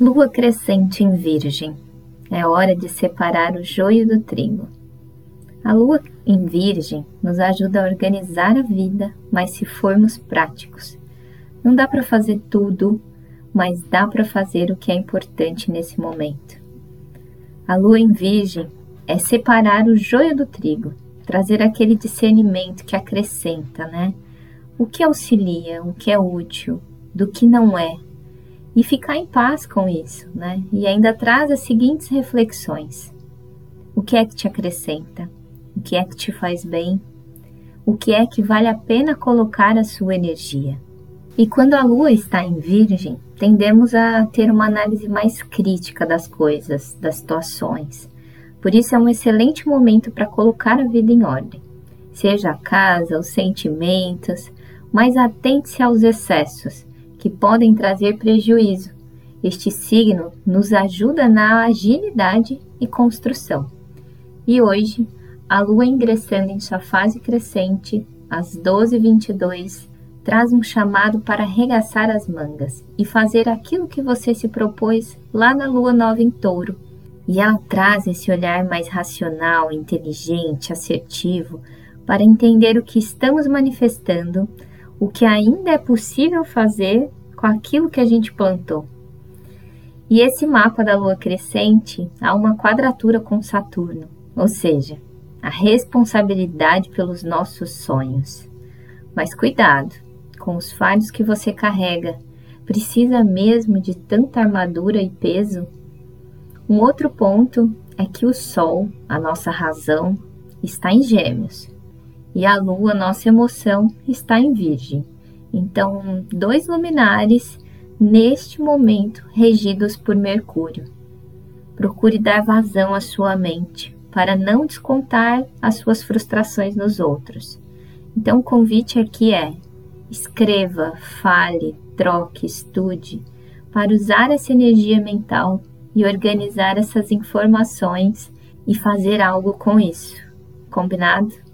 Lua crescente em Virgem. É hora de separar o joio do trigo. A lua em Virgem nos ajuda a organizar a vida, mas se formos práticos. Não dá para fazer tudo, mas dá para fazer o que é importante nesse momento. A lua em Virgem é separar o joio do trigo, trazer aquele discernimento que acrescenta, né? O que auxilia, o que é útil, do que não é, e ficar em paz com isso, né? E ainda traz as seguintes reflexões: o que é que te acrescenta? O que é que te faz bem? O que é que vale a pena colocar a sua energia? E quando a lua está em Virgem, tendemos a ter uma análise mais crítica das coisas, das situações. Por isso é um excelente momento para colocar a vida em ordem. Seja a casa, os sentimentos, mas atente-se aos excessos que podem trazer prejuízo. Este signo nos ajuda na agilidade e construção. E hoje, a lua ingressando em sua fase crescente, às 12h22, traz um chamado para arregaçar as mangas e fazer aquilo que você se propôs lá na lua nova em touro. E ela traz esse olhar mais racional, inteligente, assertivo, para entender o que estamos manifestando o que ainda é possível fazer com aquilo que a gente plantou. E esse mapa da lua crescente há uma quadratura com Saturno, ou seja, a responsabilidade pelos nossos sonhos. Mas cuidado com os fardos que você carrega. Precisa mesmo de tanta armadura e peso? Um outro ponto é que o Sol, a nossa razão, está em Gêmeos e a lua, nossa emoção, está em Virgem. Então, dois luminares neste momento regidos por Mercúrio. Procure dar vazão à sua mente para não descontar as suas frustrações nos outros. Então, o convite aqui é: escreva, fale, troque, estude, para usar essa energia mental e organizar essas informações e fazer algo com isso. Combinado?